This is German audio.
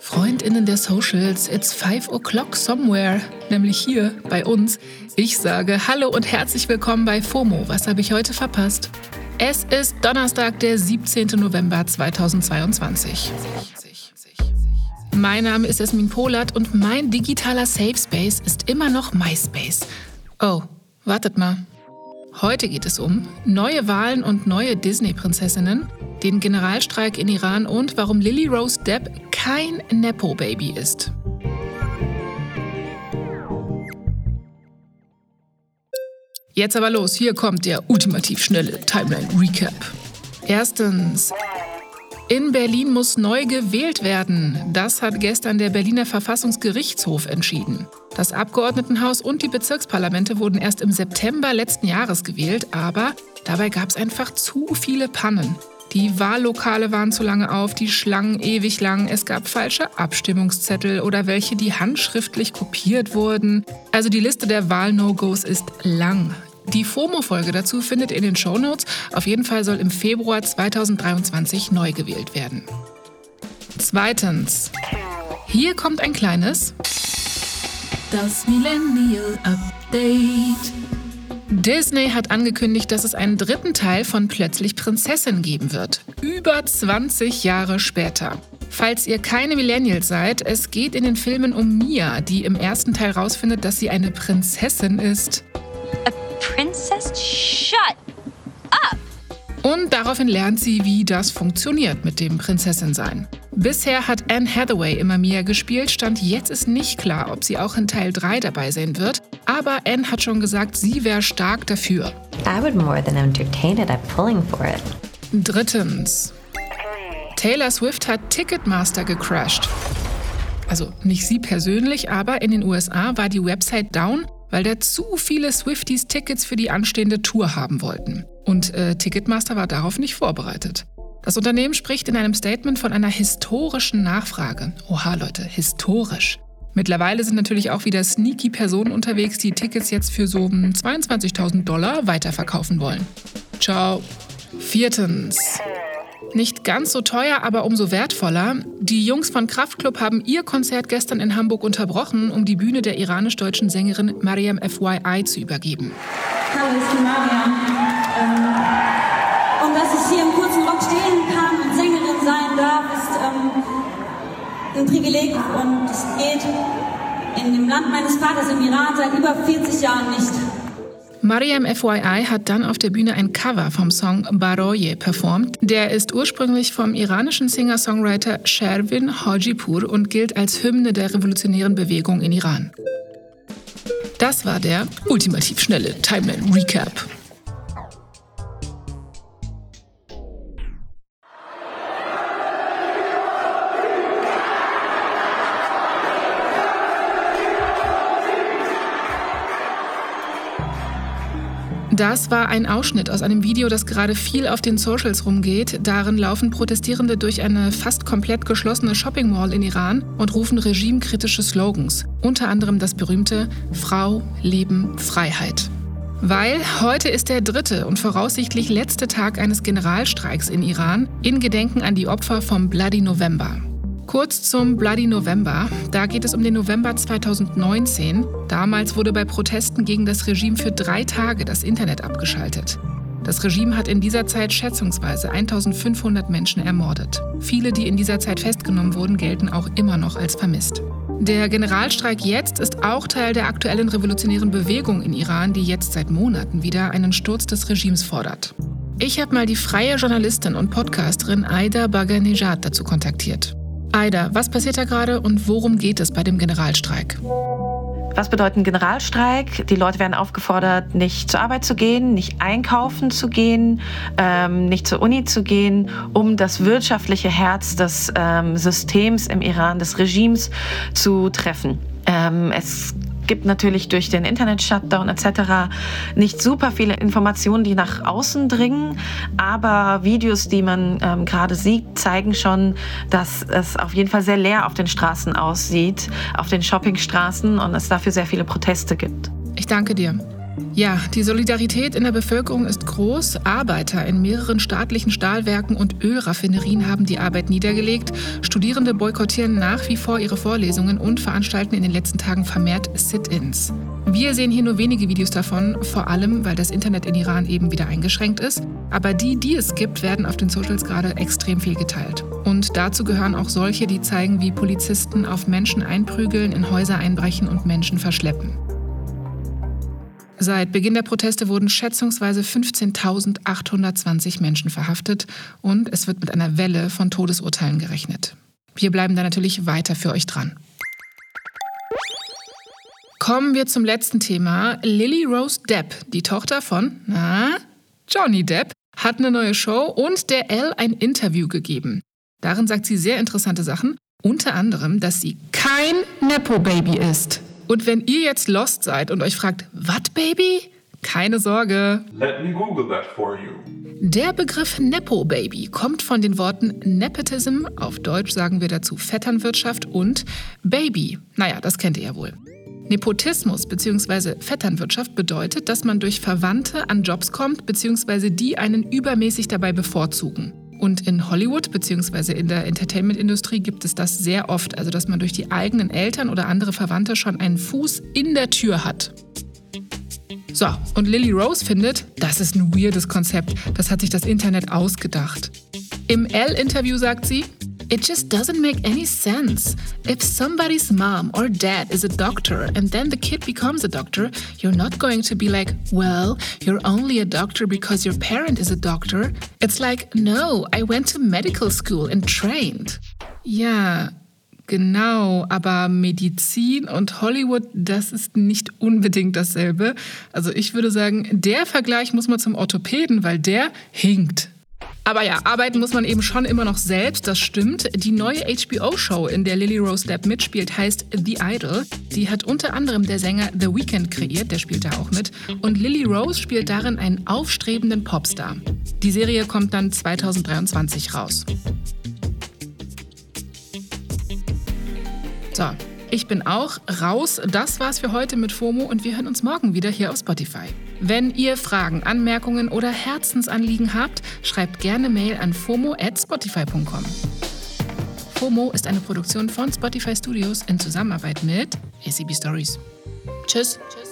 Freundinnen der Socials, it's five o'clock somewhere, nämlich hier bei uns. Ich sage Hallo und herzlich willkommen bei FOMO. Was habe ich heute verpasst? Es ist Donnerstag, der 17. November 2022. Mein Name ist Esmin Polat und mein digitaler Safe Space ist immer noch MySpace. Oh, wartet mal. Heute geht es um neue Wahlen und neue Disney-Prinzessinnen, den Generalstreik in Iran und warum Lily Rose Depp kein Nepo-Baby ist. Jetzt aber los, hier kommt der ultimativ schnelle Timeline-Recap. Erstens. In Berlin muss neu gewählt werden. Das hat gestern der Berliner Verfassungsgerichtshof entschieden. Das Abgeordnetenhaus und die Bezirksparlamente wurden erst im September letzten Jahres gewählt, aber dabei gab es einfach zu viele Pannen. Die Wahllokale waren zu lange auf, die Schlangen ewig lang, es gab falsche Abstimmungszettel oder welche, die handschriftlich kopiert wurden. Also die Liste der Wahl-No-Gos ist lang. Die FOMO-Folge dazu findet ihr in den Shownotes. Auf jeden Fall soll im Februar 2023 neu gewählt werden. Zweitens. Hier kommt ein kleines. Das Millennial Update. Disney hat angekündigt, dass es einen dritten Teil von Plötzlich Prinzessin geben wird. Über 20 Jahre später. Falls ihr keine Millennials seid, es geht in den Filmen um Mia, die im ersten Teil rausfindet, dass sie eine Prinzessin ist. A princess? Shut! Und daraufhin lernt sie, wie das funktioniert mit dem Prinzessin-Sein. Bisher hat Anne Hathaway immer Mia gespielt, stand jetzt ist nicht klar, ob sie auch in Teil 3 dabei sein wird. Aber Anne hat schon gesagt, sie wäre stark dafür. I would more than entertain it, I'm pulling for it. Drittens. Taylor Swift hat Ticketmaster gecrashed. Also nicht sie persönlich, aber in den USA war die Website down, weil da zu viele Swifties Tickets für die anstehende Tour haben wollten. Und äh, Ticketmaster war darauf nicht vorbereitet. Das Unternehmen spricht in einem Statement von einer historischen Nachfrage. Oha, Leute, historisch. Mittlerweile sind natürlich auch wieder sneaky Personen unterwegs, die Tickets jetzt für so 22.000 Dollar weiterverkaufen wollen. Ciao. Viertens. Nicht ganz so teuer, aber umso wertvoller. Die Jungs von Kraftklub haben ihr Konzert gestern in Hamburg unterbrochen, um die Bühne der iranisch-deutschen Sängerin Mariam FYI zu übergeben. Hallo, ich bin Mariam. Ähm, und dass ich hier im kurzen Rock stehen kann und Sängerin sein darf, ist ähm, ein Privileg und es geht in dem Land meines Vaters im Iran seit über 40 Jahren nicht. Mariam FYI hat dann auf der Bühne ein Cover vom Song Baroye performt. Der ist ursprünglich vom iranischen Singer-Songwriter Shervin Hajipur und gilt als Hymne der revolutionären Bewegung in Iran. Das war der ultimativ schnelle Timeline Recap. Das war ein Ausschnitt aus einem Video, das gerade viel auf den Socials rumgeht. Darin laufen Protestierende durch eine fast komplett geschlossene Shopping Mall in Iran und rufen regimekritische Slogans. Unter anderem das berühmte Frau, Leben, Freiheit. Weil heute ist der dritte und voraussichtlich letzte Tag eines Generalstreiks in Iran in Gedenken an die Opfer vom Bloody November. Kurz zum Bloody November. Da geht es um den November 2019. Damals wurde bei Protesten gegen das Regime für drei Tage das Internet abgeschaltet. Das Regime hat in dieser Zeit schätzungsweise 1500 Menschen ermordet. Viele, die in dieser Zeit festgenommen wurden, gelten auch immer noch als vermisst. Der Generalstreik jetzt ist auch Teil der aktuellen revolutionären Bewegung in Iran, die jetzt seit Monaten wieder einen Sturz des Regimes fordert. Ich habe mal die freie Journalistin und Podcasterin Aida Baganejad dazu kontaktiert. Aida, was passiert da gerade und worum geht es bei dem Generalstreik? Was bedeutet ein Generalstreik? Die Leute werden aufgefordert, nicht zur Arbeit zu gehen, nicht einkaufen zu gehen, ähm, nicht zur Uni zu gehen, um das wirtschaftliche Herz des ähm, Systems im Iran, des Regimes zu treffen. Ähm, es gibt natürlich durch den Internet-Shutdown etc. nicht super viele Informationen, die nach außen dringen, aber Videos, die man ähm, gerade sieht, zeigen schon, dass es auf jeden Fall sehr leer auf den Straßen aussieht, auf den Shoppingstraßen und es dafür sehr viele Proteste gibt. Ich danke dir. Ja, die Solidarität in der Bevölkerung ist groß. Arbeiter in mehreren staatlichen Stahlwerken und Ölraffinerien haben die Arbeit niedergelegt. Studierende boykottieren nach wie vor ihre Vorlesungen und veranstalten in den letzten Tagen vermehrt Sit-ins. Wir sehen hier nur wenige Videos davon, vor allem weil das Internet in Iran eben wieder eingeschränkt ist. Aber die, die es gibt, werden auf den Socials gerade extrem viel geteilt. Und dazu gehören auch solche, die zeigen, wie Polizisten auf Menschen einprügeln, in Häuser einbrechen und Menschen verschleppen. Seit Beginn der Proteste wurden schätzungsweise 15.820 Menschen verhaftet und es wird mit einer Welle von Todesurteilen gerechnet. Wir bleiben da natürlich weiter für euch dran. Kommen wir zum letzten Thema. Lily Rose Depp, die Tochter von, na, Johnny Depp, hat eine neue Show und der Elle ein Interview gegeben. Darin sagt sie sehr interessante Sachen, unter anderem, dass sie kein Nepo-Baby ist. Und wenn ihr jetzt lost seid und euch fragt, was Baby? Keine Sorge. Let me Google that for you. Der Begriff Nepo Baby kommt von den Worten Nepotism, auf Deutsch sagen wir dazu Vetternwirtschaft und Baby. Naja, das kennt ihr ja wohl. Nepotismus bzw. Vetternwirtschaft bedeutet, dass man durch Verwandte an Jobs kommt bzw. die einen übermäßig dabei bevorzugen. Und in Hollywood bzw. in der Entertainment-Industrie gibt es das sehr oft, also dass man durch die eigenen Eltern oder andere Verwandte schon einen Fuß in der Tür hat. So, und Lily Rose findet, das ist ein weirdes Konzept, das hat sich das Internet ausgedacht. Im L-Interview sagt sie, It just doesn't make any sense. If somebody's mom or dad is a doctor and then the kid becomes a doctor, you're not going to be like, well, you're only a doctor because your parent is a doctor. It's like, no, I went to medical school and trained. Ja, Genau, aber Medizin und Hollywood, das ist nicht unbedingt dasselbe. Also ich würde sagen, der Vergleich muss man zum Orthopäden, weil der hinkt. Aber ja, arbeiten muss man eben schon immer noch selbst, das stimmt. Die neue HBO-Show, in der Lily Rose Depp mitspielt, heißt The Idol. Die hat unter anderem der Sänger The Weeknd kreiert, der spielt da auch mit. Und Lily Rose spielt darin einen aufstrebenden Popstar. Die Serie kommt dann 2023 raus. So, ich bin auch raus. Das war's für heute mit FOMO und wir hören uns morgen wieder hier auf Spotify. Wenn ihr Fragen, Anmerkungen oder Herzensanliegen habt, schreibt gerne Mail an fomo@spotify.com. FOMO ist eine Produktion von Spotify Studios in Zusammenarbeit mit ACB Stories. Tschüss. Tschüss.